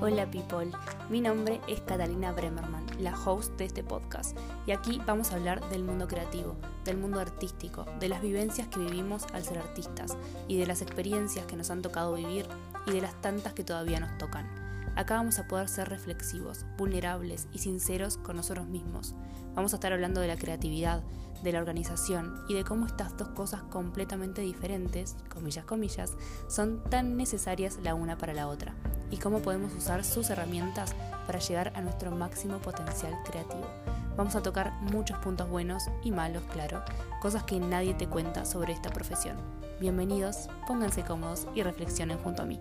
Hola people, mi nombre es Catalina Bremerman, la host de este podcast, y aquí vamos a hablar del mundo creativo, del mundo artístico, de las vivencias que vivimos al ser artistas, y de las experiencias que nos han tocado vivir y de las tantas que todavía nos tocan. Acá vamos a poder ser reflexivos, vulnerables y sinceros con nosotros mismos. Vamos a estar hablando de la creatividad, de la organización y de cómo estas dos cosas completamente diferentes, comillas, comillas, son tan necesarias la una para la otra y cómo podemos usar sus herramientas para llegar a nuestro máximo potencial creativo. Vamos a tocar muchos puntos buenos y malos, claro, cosas que nadie te cuenta sobre esta profesión. Bienvenidos, pónganse cómodos y reflexionen junto a mí.